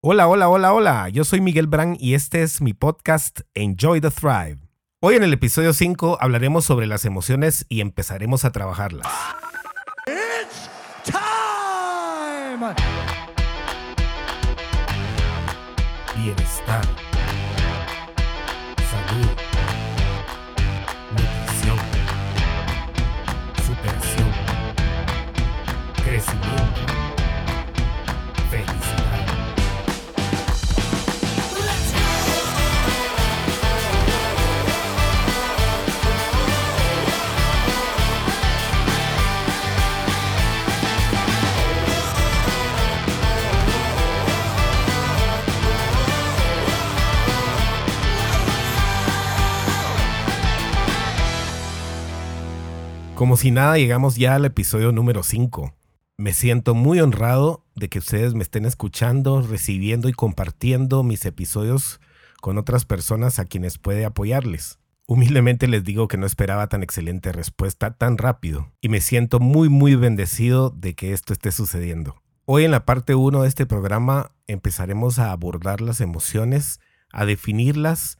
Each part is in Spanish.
Hola, hola, hola, hola. Yo soy Miguel Brand y este es mi podcast Enjoy the Thrive. Hoy en el episodio 5 hablaremos sobre las emociones y empezaremos a trabajarlas. It's time! Bienestar. Como si nada, llegamos ya al episodio número 5. Me siento muy honrado de que ustedes me estén escuchando, recibiendo y compartiendo mis episodios con otras personas a quienes puede apoyarles. Humildemente les digo que no esperaba tan excelente respuesta tan rápido y me siento muy muy bendecido de que esto esté sucediendo. Hoy en la parte 1 de este programa empezaremos a abordar las emociones, a definirlas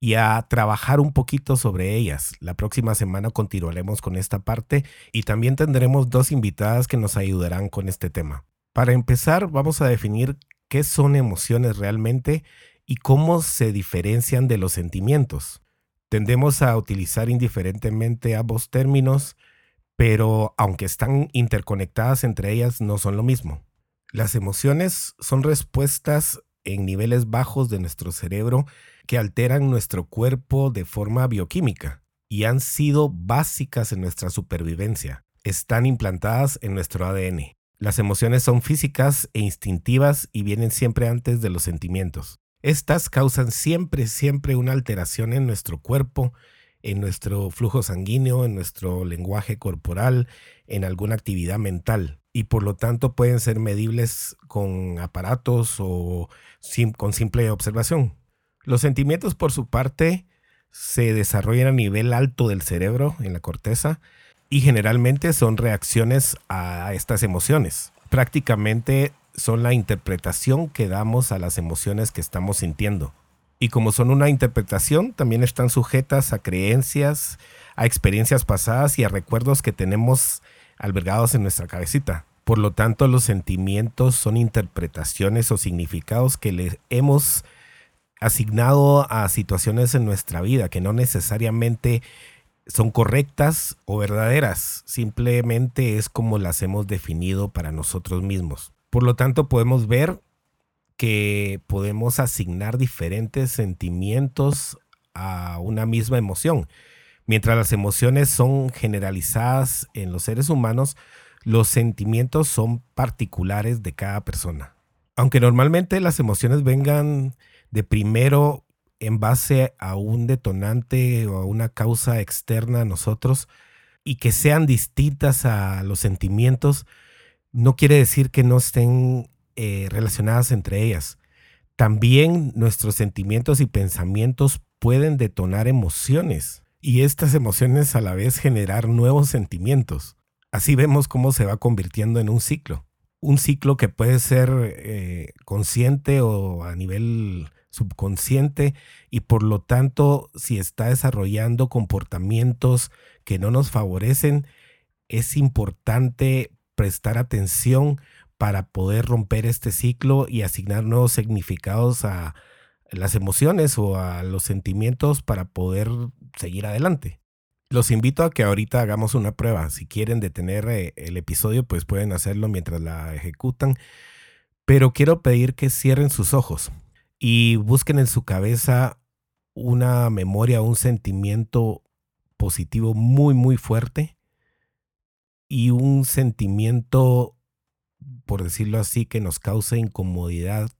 y a trabajar un poquito sobre ellas. La próxima semana continuaremos con esta parte y también tendremos dos invitadas que nos ayudarán con este tema. Para empezar, vamos a definir qué son emociones realmente y cómo se diferencian de los sentimientos. Tendemos a utilizar indiferentemente ambos términos, pero aunque están interconectadas entre ellas, no son lo mismo. Las emociones son respuestas en niveles bajos de nuestro cerebro que alteran nuestro cuerpo de forma bioquímica y han sido básicas en nuestra supervivencia. Están implantadas en nuestro ADN. Las emociones son físicas e instintivas y vienen siempre antes de los sentimientos. Estas causan siempre, siempre una alteración en nuestro cuerpo, en nuestro flujo sanguíneo, en nuestro lenguaje corporal, en alguna actividad mental. Y por lo tanto pueden ser medibles con aparatos o con simple observación. Los sentimientos, por su parte, se desarrollan a nivel alto del cerebro, en la corteza, y generalmente son reacciones a estas emociones. Prácticamente son la interpretación que damos a las emociones que estamos sintiendo. Y como son una interpretación, también están sujetas a creencias, a experiencias pasadas y a recuerdos que tenemos albergados en nuestra cabecita. Por lo tanto, los sentimientos son interpretaciones o significados que le hemos asignado a situaciones en nuestra vida que no necesariamente son correctas o verdaderas, simplemente es como las hemos definido para nosotros mismos. Por lo tanto, podemos ver que podemos asignar diferentes sentimientos a una misma emoción. Mientras las emociones son generalizadas en los seres humanos, los sentimientos son particulares de cada persona. Aunque normalmente las emociones vengan de primero en base a un detonante o a una causa externa a nosotros y que sean distintas a los sentimientos, no quiere decir que no estén eh, relacionadas entre ellas. También nuestros sentimientos y pensamientos pueden detonar emociones y estas emociones a la vez generar nuevos sentimientos. Así vemos cómo se va convirtiendo en un ciclo. Un ciclo que puede ser eh, consciente o a nivel subconsciente y por lo tanto si está desarrollando comportamientos que no nos favorecen, es importante prestar atención para poder romper este ciclo y asignar nuevos significados a las emociones o a los sentimientos para poder seguir adelante. Los invito a que ahorita hagamos una prueba. Si quieren detener eh, el episodio, pues pueden hacerlo mientras la ejecutan. Pero quiero pedir que cierren sus ojos y busquen en su cabeza una memoria, un sentimiento positivo muy, muy fuerte y un sentimiento, por decirlo así, que nos cause incomodidad,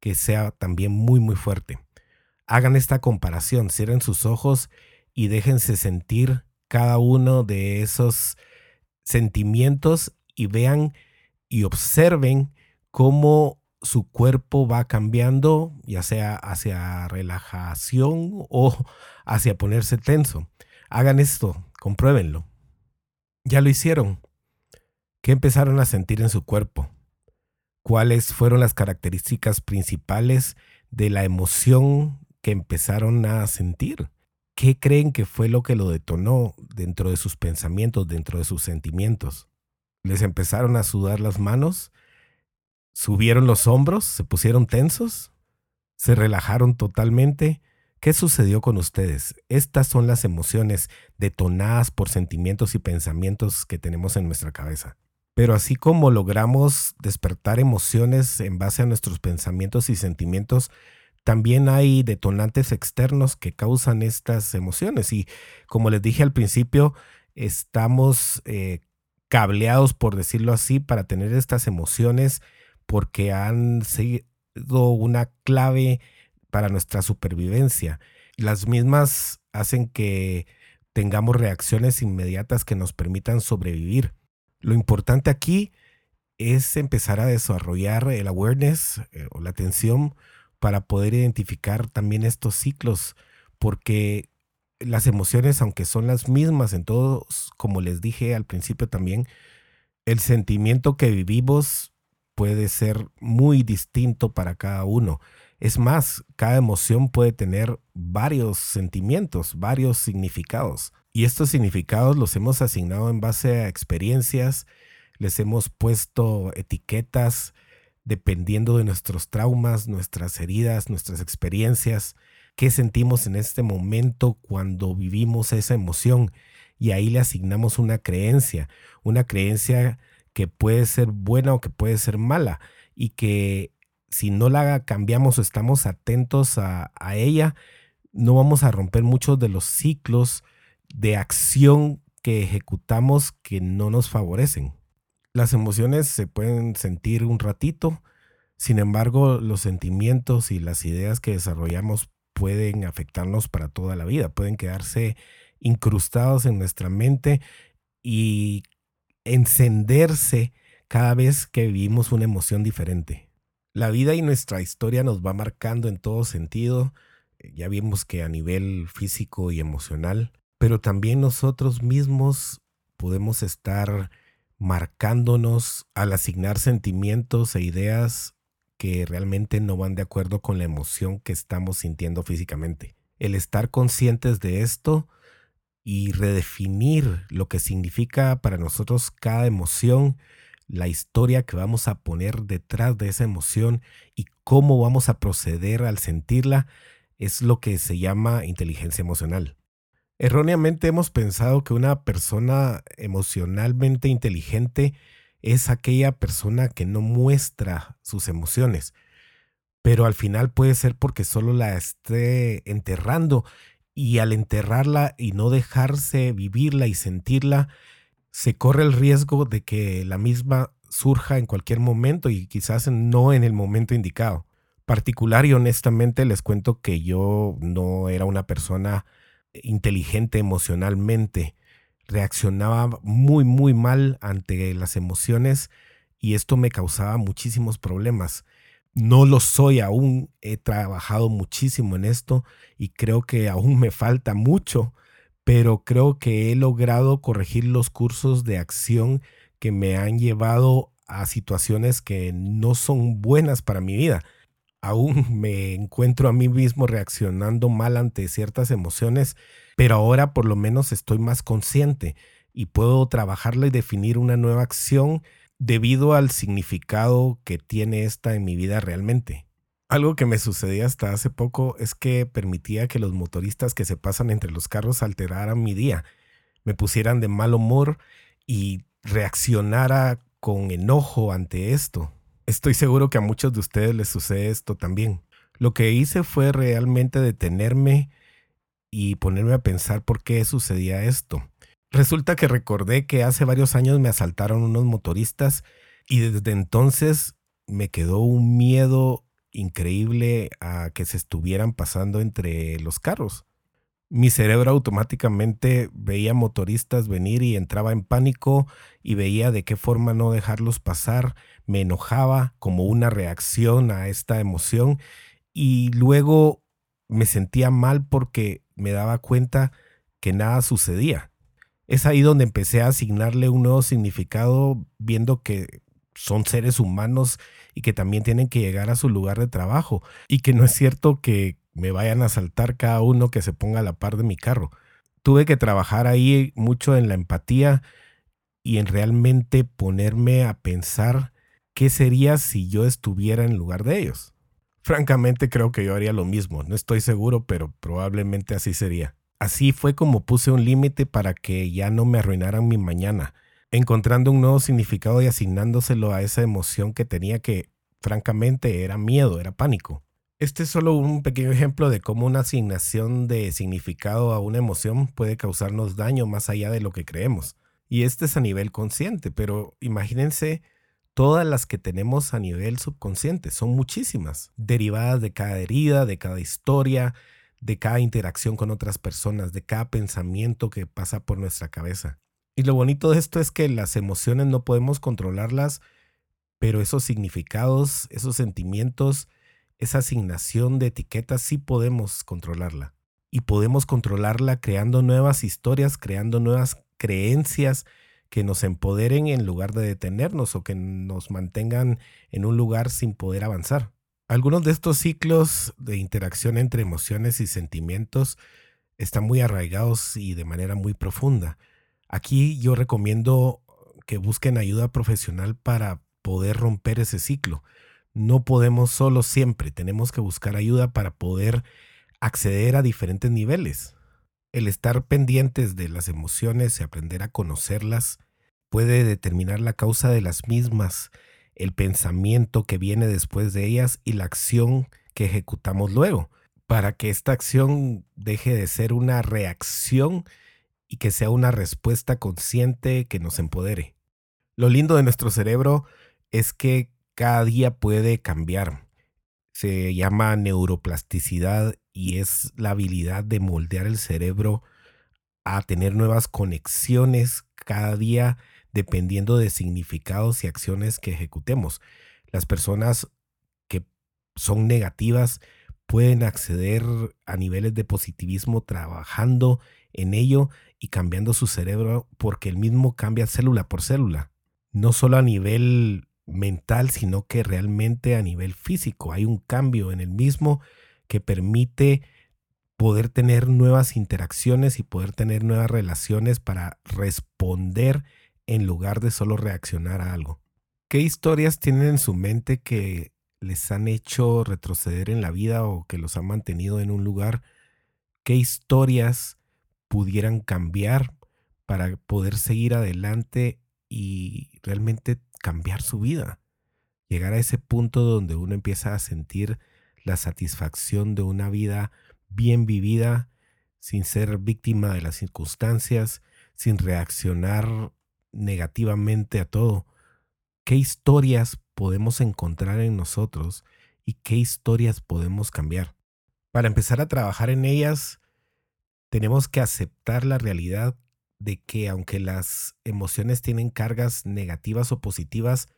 que sea también muy, muy fuerte. Hagan esta comparación, cierren sus ojos y déjense sentir cada uno de esos sentimientos y vean y observen cómo su cuerpo va cambiando, ya sea hacia relajación o hacia ponerse tenso. Hagan esto, compruébenlo. Ya lo hicieron. ¿Qué empezaron a sentir en su cuerpo? Cuáles fueron las características principales de la emoción que empezaron a sentir. ¿Qué creen que fue lo que lo detonó dentro de sus pensamientos, dentro de sus sentimientos? ¿Les empezaron a sudar las manos? ¿Subieron los hombros? ¿Se pusieron tensos? ¿Se relajaron totalmente? ¿Qué sucedió con ustedes? Estas son las emociones detonadas por sentimientos y pensamientos que tenemos en nuestra cabeza. Pero así como logramos despertar emociones en base a nuestros pensamientos y sentimientos, también hay detonantes externos que causan estas emociones. Y como les dije al principio, estamos eh, cableados, por decirlo así, para tener estas emociones porque han sido una clave para nuestra supervivencia. Las mismas hacen que tengamos reacciones inmediatas que nos permitan sobrevivir. Lo importante aquí es empezar a desarrollar el awareness eh, o la atención para poder identificar también estos ciclos, porque las emociones, aunque son las mismas en todos, como les dije al principio también, el sentimiento que vivimos puede ser muy distinto para cada uno. Es más, cada emoción puede tener varios sentimientos, varios significados. Y estos significados los hemos asignado en base a experiencias, les hemos puesto etiquetas dependiendo de nuestros traumas, nuestras heridas, nuestras experiencias, qué sentimos en este momento cuando vivimos esa emoción. Y ahí le asignamos una creencia, una creencia que puede ser buena o que puede ser mala y que si no la cambiamos o estamos atentos a, a ella, no vamos a romper muchos de los ciclos de acción que ejecutamos que no nos favorecen. Las emociones se pueden sentir un ratito, sin embargo, los sentimientos y las ideas que desarrollamos pueden afectarnos para toda la vida, pueden quedarse incrustados en nuestra mente y encenderse cada vez que vivimos una emoción diferente. La vida y nuestra historia nos va marcando en todo sentido, ya vimos que a nivel físico y emocional, pero también nosotros mismos podemos estar marcándonos al asignar sentimientos e ideas que realmente no van de acuerdo con la emoción que estamos sintiendo físicamente. El estar conscientes de esto y redefinir lo que significa para nosotros cada emoción la historia que vamos a poner detrás de esa emoción y cómo vamos a proceder al sentirla es lo que se llama inteligencia emocional. Erróneamente hemos pensado que una persona emocionalmente inteligente es aquella persona que no muestra sus emociones, pero al final puede ser porque solo la esté enterrando y al enterrarla y no dejarse vivirla y sentirla, se corre el riesgo de que la misma surja en cualquier momento y quizás no en el momento indicado. Particular y honestamente les cuento que yo no era una persona inteligente emocionalmente. Reaccionaba muy, muy mal ante las emociones y esto me causaba muchísimos problemas. No lo soy aún, he trabajado muchísimo en esto y creo que aún me falta mucho pero creo que he logrado corregir los cursos de acción que me han llevado a situaciones que no son buenas para mi vida. Aún me encuentro a mí mismo reaccionando mal ante ciertas emociones, pero ahora por lo menos estoy más consciente y puedo trabajarla y definir una nueva acción debido al significado que tiene esta en mi vida realmente. Algo que me sucedía hasta hace poco es que permitía que los motoristas que se pasan entre los carros alteraran mi día, me pusieran de mal humor y reaccionara con enojo ante esto. Estoy seguro que a muchos de ustedes les sucede esto también. Lo que hice fue realmente detenerme y ponerme a pensar por qué sucedía esto. Resulta que recordé que hace varios años me asaltaron unos motoristas y desde entonces me quedó un miedo increíble a que se estuvieran pasando entre los carros. Mi cerebro automáticamente veía motoristas venir y entraba en pánico y veía de qué forma no dejarlos pasar, me enojaba como una reacción a esta emoción y luego me sentía mal porque me daba cuenta que nada sucedía. Es ahí donde empecé a asignarle un nuevo significado viendo que son seres humanos y que también tienen que llegar a su lugar de trabajo y que no es cierto que me vayan a saltar cada uno que se ponga a la par de mi carro. Tuve que trabajar ahí mucho en la empatía y en realmente ponerme a pensar qué sería si yo estuviera en lugar de ellos. Francamente creo que yo haría lo mismo, no estoy seguro, pero probablemente así sería. Así fue como puse un límite para que ya no me arruinaran mi mañana encontrando un nuevo significado y asignándoselo a esa emoción que tenía que, francamente, era miedo, era pánico. Este es solo un pequeño ejemplo de cómo una asignación de significado a una emoción puede causarnos daño más allá de lo que creemos. Y este es a nivel consciente, pero imagínense todas las que tenemos a nivel subconsciente, son muchísimas, derivadas de cada herida, de cada historia, de cada interacción con otras personas, de cada pensamiento que pasa por nuestra cabeza. Y lo bonito de esto es que las emociones no podemos controlarlas, pero esos significados, esos sentimientos, esa asignación de etiquetas sí podemos controlarla. Y podemos controlarla creando nuevas historias, creando nuevas creencias que nos empoderen en lugar de detenernos o que nos mantengan en un lugar sin poder avanzar. Algunos de estos ciclos de interacción entre emociones y sentimientos están muy arraigados y de manera muy profunda. Aquí yo recomiendo que busquen ayuda profesional para poder romper ese ciclo. No podemos solo siempre, tenemos que buscar ayuda para poder acceder a diferentes niveles. El estar pendientes de las emociones y aprender a conocerlas puede determinar la causa de las mismas, el pensamiento que viene después de ellas y la acción que ejecutamos luego, para que esta acción deje de ser una reacción y que sea una respuesta consciente que nos empodere. Lo lindo de nuestro cerebro es que cada día puede cambiar. Se llama neuroplasticidad y es la habilidad de moldear el cerebro a tener nuevas conexiones cada día dependiendo de significados y acciones que ejecutemos. Las personas que son negativas pueden acceder a niveles de positivismo trabajando en ello y cambiando su cerebro porque el mismo cambia célula por célula. No solo a nivel mental, sino que realmente a nivel físico. Hay un cambio en el mismo que permite poder tener nuevas interacciones y poder tener nuevas relaciones para responder en lugar de solo reaccionar a algo. ¿Qué historias tienen en su mente que les han hecho retroceder en la vida o que los han mantenido en un lugar? ¿Qué historias pudieran cambiar para poder seguir adelante y realmente cambiar su vida. Llegar a ese punto donde uno empieza a sentir la satisfacción de una vida bien vivida, sin ser víctima de las circunstancias, sin reaccionar negativamente a todo. ¿Qué historias podemos encontrar en nosotros y qué historias podemos cambiar? Para empezar a trabajar en ellas, tenemos que aceptar la realidad de que aunque las emociones tienen cargas negativas o positivas,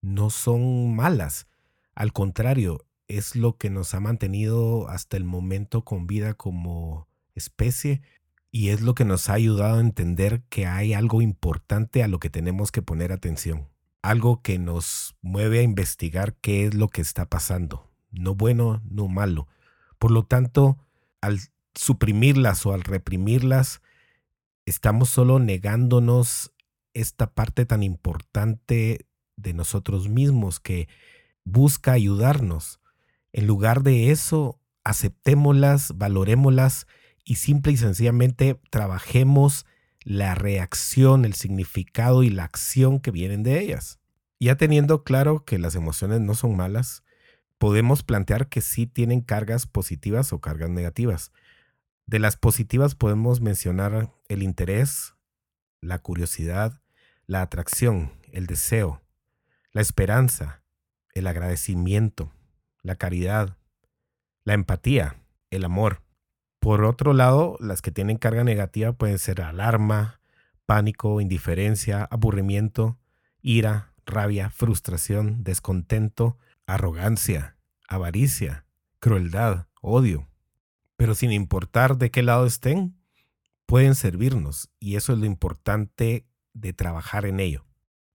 no son malas. Al contrario, es lo que nos ha mantenido hasta el momento con vida como especie y es lo que nos ha ayudado a entender que hay algo importante a lo que tenemos que poner atención. Algo que nos mueve a investigar qué es lo que está pasando. No bueno, no malo. Por lo tanto, al suprimirlas o al reprimirlas, estamos solo negándonos esta parte tan importante de nosotros mismos que busca ayudarnos. En lugar de eso, aceptémoslas, valorémoslas y simple y sencillamente trabajemos la reacción, el significado y la acción que vienen de ellas. Ya teniendo claro que las emociones no son malas, podemos plantear que sí tienen cargas positivas o cargas negativas. De las positivas podemos mencionar el interés, la curiosidad, la atracción, el deseo, la esperanza, el agradecimiento, la caridad, la empatía, el amor. Por otro lado, las que tienen carga negativa pueden ser alarma, pánico, indiferencia, aburrimiento, ira, rabia, frustración, descontento, arrogancia, avaricia, crueldad, odio, pero sin importar de qué lado estén, pueden servirnos y eso es lo importante de trabajar en ello.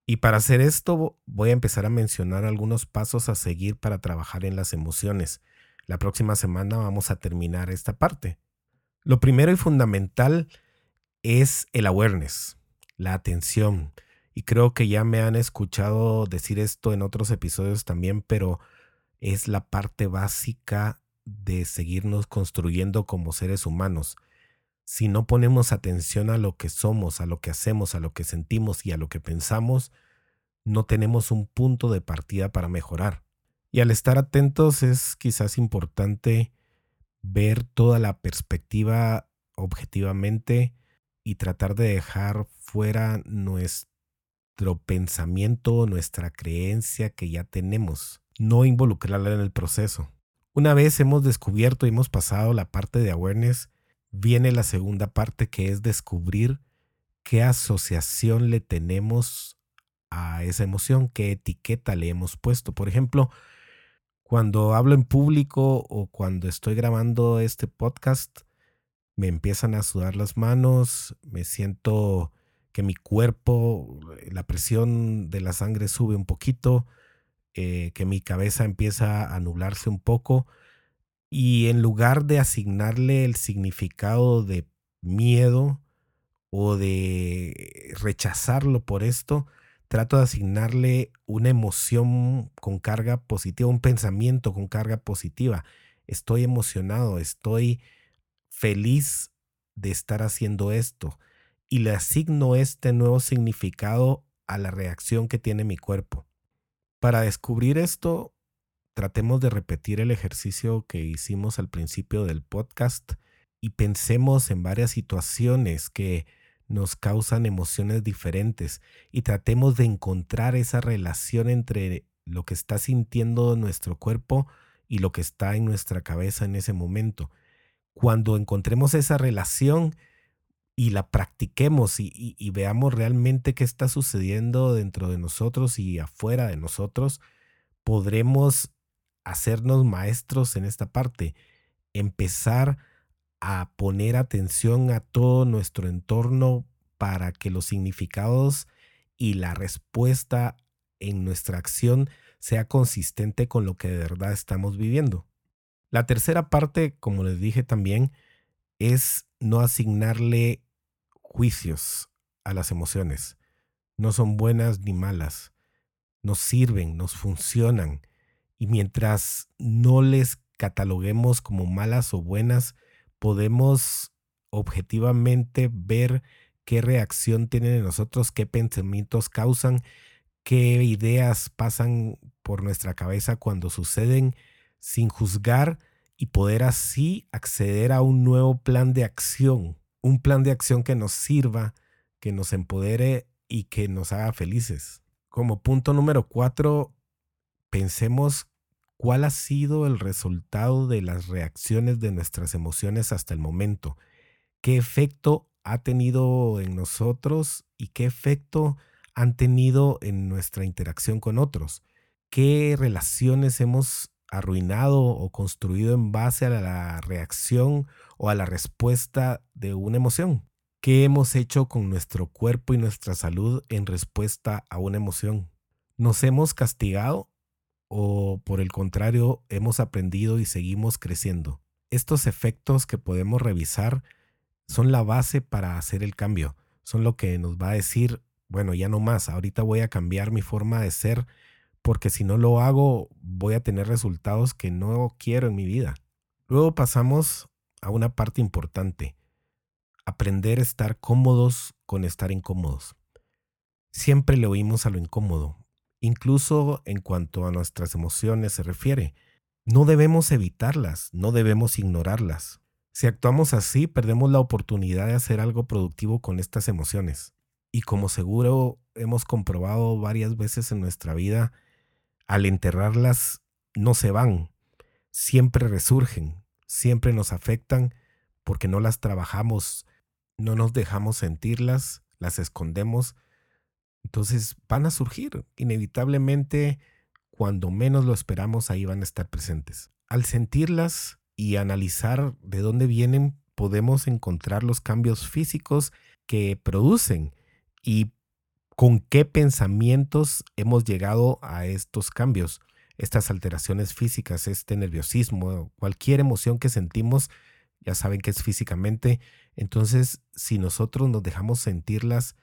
Y para hacer esto voy a empezar a mencionar algunos pasos a seguir para trabajar en las emociones. La próxima semana vamos a terminar esta parte. Lo primero y fundamental es el awareness, la atención. Y creo que ya me han escuchado decir esto en otros episodios también, pero es la parte básica de seguirnos construyendo como seres humanos. Si no ponemos atención a lo que somos, a lo que hacemos, a lo que sentimos y a lo que pensamos, no tenemos un punto de partida para mejorar. Y al estar atentos es quizás importante ver toda la perspectiva objetivamente y tratar de dejar fuera nuestro pensamiento, nuestra creencia que ya tenemos, no involucrarla en el proceso. Una vez hemos descubierto y hemos pasado la parte de awareness, viene la segunda parte que es descubrir qué asociación le tenemos a esa emoción, qué etiqueta le hemos puesto. Por ejemplo, cuando hablo en público o cuando estoy grabando este podcast, me empiezan a sudar las manos, me siento que mi cuerpo, la presión de la sangre sube un poquito, eh, que mi cabeza empieza a nublarse un poco y en lugar de asignarle el significado de miedo o de rechazarlo por esto, trato de asignarle una emoción con carga positiva, un pensamiento con carga positiva. Estoy emocionado, estoy feliz de estar haciendo esto y le asigno este nuevo significado a la reacción que tiene mi cuerpo. Para descubrir esto, tratemos de repetir el ejercicio que hicimos al principio del podcast y pensemos en varias situaciones que nos causan emociones diferentes y tratemos de encontrar esa relación entre lo que está sintiendo nuestro cuerpo y lo que está en nuestra cabeza en ese momento. Cuando encontremos esa relación y la practiquemos y, veamos realmente qué está sucediendo dentro de nosotros y afuera de nosotros, podremos hacernos maestros en esta parte, empezar a poner atención a todo nuestro entorno para que los significados y la respuesta en nuestra acción sea consistente con lo que de verdad estamos viviendo. La tercera parte, como les dije también, es no asignarle juicios a las emociones. No son buenas ni malas. Nos sirven, nos funcionan. Y mientras no les cataloguemos como malas o buenas, podemos objetivamente ver qué reacción tienen en nosotros, qué pensamientos causan, qué ideas pasan por nuestra cabeza cuando suceden sin juzgar y poder así acceder a un nuevo plan de acción, un plan de acción que nos sirva, que nos empodere y que nos haga felices. Como punto número cuatro, pensemos cuál ha sido el resultado de las reacciones de nuestras emociones hasta el momento, qué efecto ha tenido en nosotros y qué efecto han tenido en nuestra interacción con otros, qué relaciones hemos arruinado o construido en base a la reacción o a la respuesta de una emoción. ¿Qué hemos hecho con nuestro cuerpo y nuestra salud en respuesta a una emoción? ¿Nos hemos castigado o por el contrario hemos aprendido y seguimos creciendo? Estos efectos que podemos revisar son la base para hacer el cambio. Son lo que nos va a decir, bueno, ya no más, ahorita voy a cambiar mi forma de ser porque si no lo hago voy a tener resultados que no quiero en mi vida. Luego pasamos a una parte importante, aprender a estar cómodos con estar incómodos. Siempre le oímos a lo incómodo, incluso en cuanto a nuestras emociones se refiere. No debemos evitarlas, no debemos ignorarlas. Si actuamos así, perdemos la oportunidad de hacer algo productivo con estas emociones. Y como seguro hemos comprobado varias veces en nuestra vida, al enterrarlas no se van, siempre resurgen, siempre nos afectan porque no las trabajamos, no nos dejamos sentirlas, las escondemos. Entonces van a surgir, inevitablemente, cuando menos lo esperamos, ahí van a estar presentes. Al sentirlas y analizar de dónde vienen, podemos encontrar los cambios físicos que producen y con qué pensamientos hemos llegado a estos cambios, estas alteraciones físicas, este nerviosismo, cualquier emoción que sentimos, ya saben que es físicamente. Entonces, si nosotros nos dejamos sentirlas,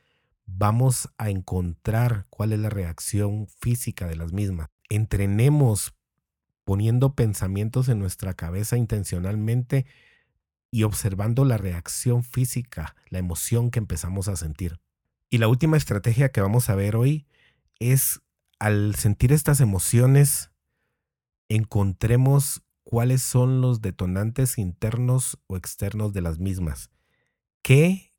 vamos a encontrar cuál es la reacción física de las mismas. Entrenemos poniendo pensamientos en nuestra cabeza intencionalmente y observando la reacción física, la emoción que empezamos a sentir. Y la última estrategia que vamos a ver hoy es al sentir estas emociones, encontremos cuáles son los detonantes internos o externos de las mismas. ¿Qué,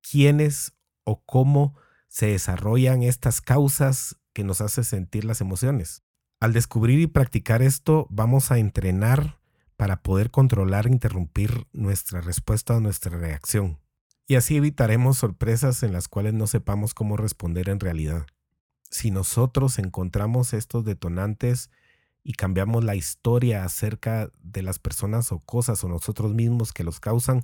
quiénes o cómo se desarrollan estas causas que nos hacen sentir las emociones? Al descubrir y practicar esto, vamos a entrenar para poder controlar e interrumpir nuestra respuesta o nuestra reacción. Y así evitaremos sorpresas en las cuales no sepamos cómo responder en realidad. Si nosotros encontramos estos detonantes y cambiamos la historia acerca de las personas o cosas o nosotros mismos que los causan,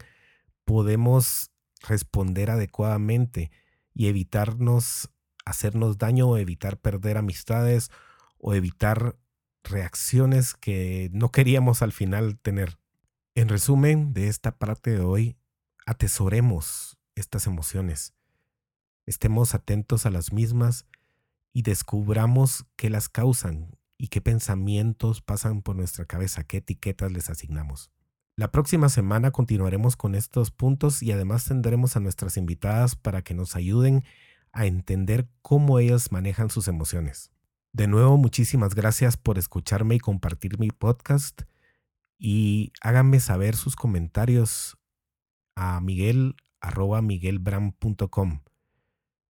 podemos responder adecuadamente y evitarnos hacernos daño o evitar perder amistades o evitar reacciones que no queríamos al final tener. En resumen de esta parte de hoy, atesoremos estas emociones, estemos atentos a las mismas y descubramos qué las causan y qué pensamientos pasan por nuestra cabeza, qué etiquetas les asignamos. La próxima semana continuaremos con estos puntos y además tendremos a nuestras invitadas para que nos ayuden a entender cómo ellas manejan sus emociones. De nuevo, muchísimas gracias por escucharme y compartir mi podcast y háganme saber sus comentarios a miguel miguelbram.com.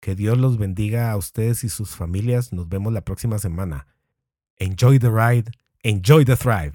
Que Dios los bendiga a ustedes y sus familias. Nos vemos la próxima semana. Enjoy the ride, enjoy the thrive.